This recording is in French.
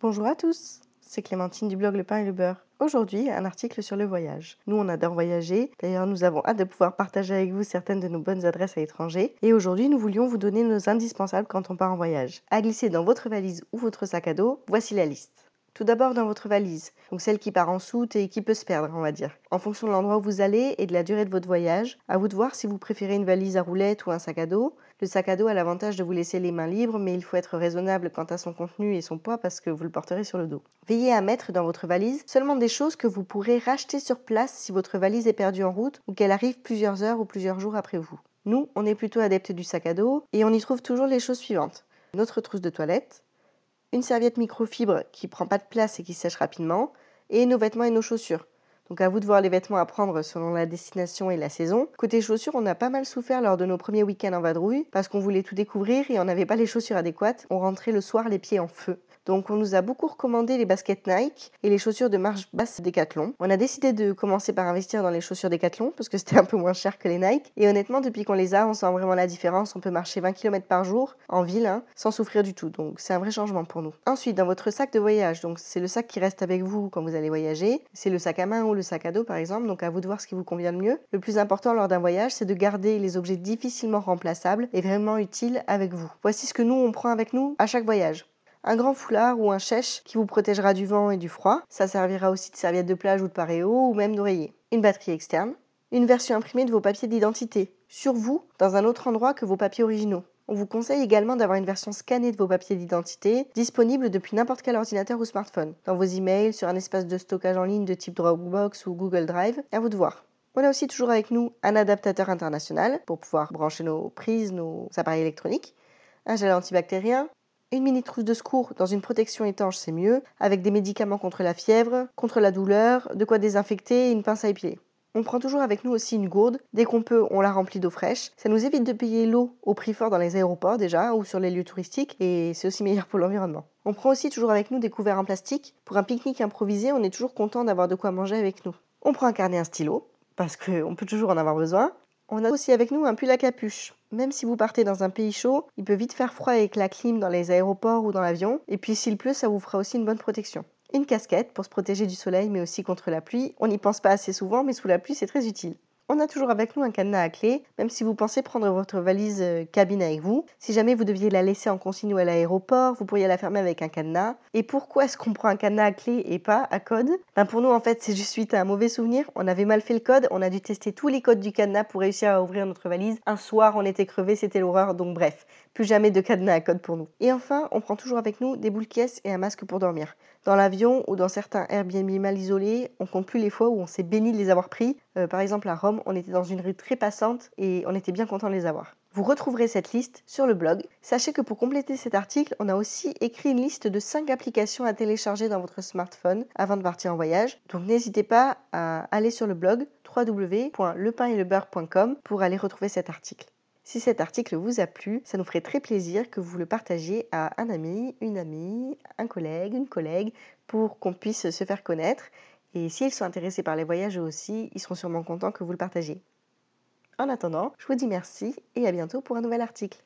Bonjour à tous, c'est Clémentine du blog Le Pain et le Beurre. Aujourd'hui, un article sur le voyage. Nous, on adore voyager. D'ailleurs, nous avons hâte de pouvoir partager avec vous certaines de nos bonnes adresses à l'étranger. Et aujourd'hui, nous voulions vous donner nos indispensables quand on part en voyage. À glisser dans votre valise ou votre sac à dos, voici la liste. Tout d'abord dans votre valise, donc celle qui part en soute et qui peut se perdre, on va dire. En fonction de l'endroit où vous allez et de la durée de votre voyage, à vous de voir si vous préférez une valise à roulettes ou un sac à dos. Le sac à dos a l'avantage de vous laisser les mains libres, mais il faut être raisonnable quant à son contenu et son poids parce que vous le porterez sur le dos. Veillez à mettre dans votre valise seulement des choses que vous pourrez racheter sur place si votre valise est perdue en route ou qu'elle arrive plusieurs heures ou plusieurs jours après vous. Nous, on est plutôt adeptes du sac à dos et on y trouve toujours les choses suivantes. Notre trousse de toilette, une serviette microfibre qui prend pas de place et qui sèche rapidement, et nos vêtements et nos chaussures. Donc à vous de voir les vêtements à prendre selon la destination et la saison. Côté chaussures, on a pas mal souffert lors de nos premiers week-ends en vadrouille parce qu'on voulait tout découvrir et on n'avait pas les chaussures adéquates. On rentrait le soir les pieds en feu. Donc on nous a beaucoup recommandé les baskets Nike et les chaussures de marche basse Decathlon. On a décidé de commencer par investir dans les chaussures Decathlon parce que c'était un peu moins cher que les Nike. Et honnêtement, depuis qu'on les a, on sent vraiment la différence. On peut marcher 20 km par jour en ville hein, sans souffrir du tout. Donc c'est un vrai changement pour nous. Ensuite, dans votre sac de voyage, donc c'est le sac qui reste avec vous quand vous allez voyager. C'est le sac à main ou le sac à dos par exemple. Donc à vous de voir ce qui vous convient le mieux. Le plus important lors d'un voyage, c'est de garder les objets difficilement remplaçables et vraiment utiles avec vous. Voici ce que nous on prend avec nous à chaque voyage un grand foulard ou un chèche qui vous protégera du vent et du froid. Ça servira aussi de serviette de plage ou de paréo ou même d'oreiller. Une batterie externe. Une version imprimée de vos papiers d'identité, sur vous, dans un autre endroit que vos papiers originaux. On vous conseille également d'avoir une version scannée de vos papiers d'identité, disponible depuis n'importe quel ordinateur ou smartphone, dans vos emails, sur un espace de stockage en ligne de type Dropbox ou Google Drive. À vous de voir. On a aussi toujours avec nous un adaptateur international pour pouvoir brancher nos prises, nos appareils électroniques, un gel antibactérien, une mini trousse de secours dans une protection étanche, c'est mieux, avec des médicaments contre la fièvre, contre la douleur, de quoi désinfecter et une pince à épiler. On prend toujours avec nous aussi une gourde. Dès qu'on peut, on la remplit d'eau fraîche. Ça nous évite de payer l'eau au prix fort dans les aéroports déjà ou sur les lieux touristiques et c'est aussi meilleur pour l'environnement. On prend aussi toujours avec nous des couverts en plastique. Pour un pique-nique improvisé, on est toujours content d'avoir de quoi manger avec nous. On prend un carnet, un stylo parce qu'on peut toujours en avoir besoin. On a aussi avec nous un pull à capuche. Même si vous partez dans un pays chaud, il peut vite faire froid avec la clim dans les aéroports ou dans l'avion. Et puis s'il pleut, ça vous fera aussi une bonne protection. Une casquette pour se protéger du soleil mais aussi contre la pluie. On n'y pense pas assez souvent, mais sous la pluie, c'est très utile. On a toujours avec nous un cadenas à clé, même si vous pensez prendre votre valise euh, cabine avec vous. Si jamais vous deviez la laisser en consigne ou à l'aéroport, vous pourriez la fermer avec un cadenas. Et pourquoi est-ce qu'on prend un cadenas à clé et pas à code? Ben Pour nous, en fait, c'est juste suite à un mauvais souvenir. On avait mal fait le code, on a dû tester tous les codes du cadenas pour réussir à ouvrir notre valise. Un soir, on était crevé, c'était l'horreur, donc bref, plus jamais de cadenas à code pour nous. Et enfin, on prend toujours avec nous des boules caisses et un masque pour dormir. Dans l'avion ou dans certains Airbnb mal isolés, on compte plus les fois où on s'est béni de les avoir pris. Euh, par exemple, à Rome, on était dans une rue très passante et on était bien content de les avoir. Vous retrouverez cette liste sur le blog. Sachez que pour compléter cet article, on a aussi écrit une liste de 5 applications à télécharger dans votre smartphone avant de partir en voyage. Donc n'hésitez pas à aller sur le blog www.lepainetlebeurre.com pour aller retrouver cet article. Si cet article vous a plu, ça nous ferait très plaisir que vous le partagiez à un ami, une amie, un collègue, une collègue, pour qu'on puisse se faire connaître. Et s'ils sont intéressés par les voyages aussi, ils seront sûrement contents que vous le partagiez. En attendant, je vous dis merci et à bientôt pour un nouvel article.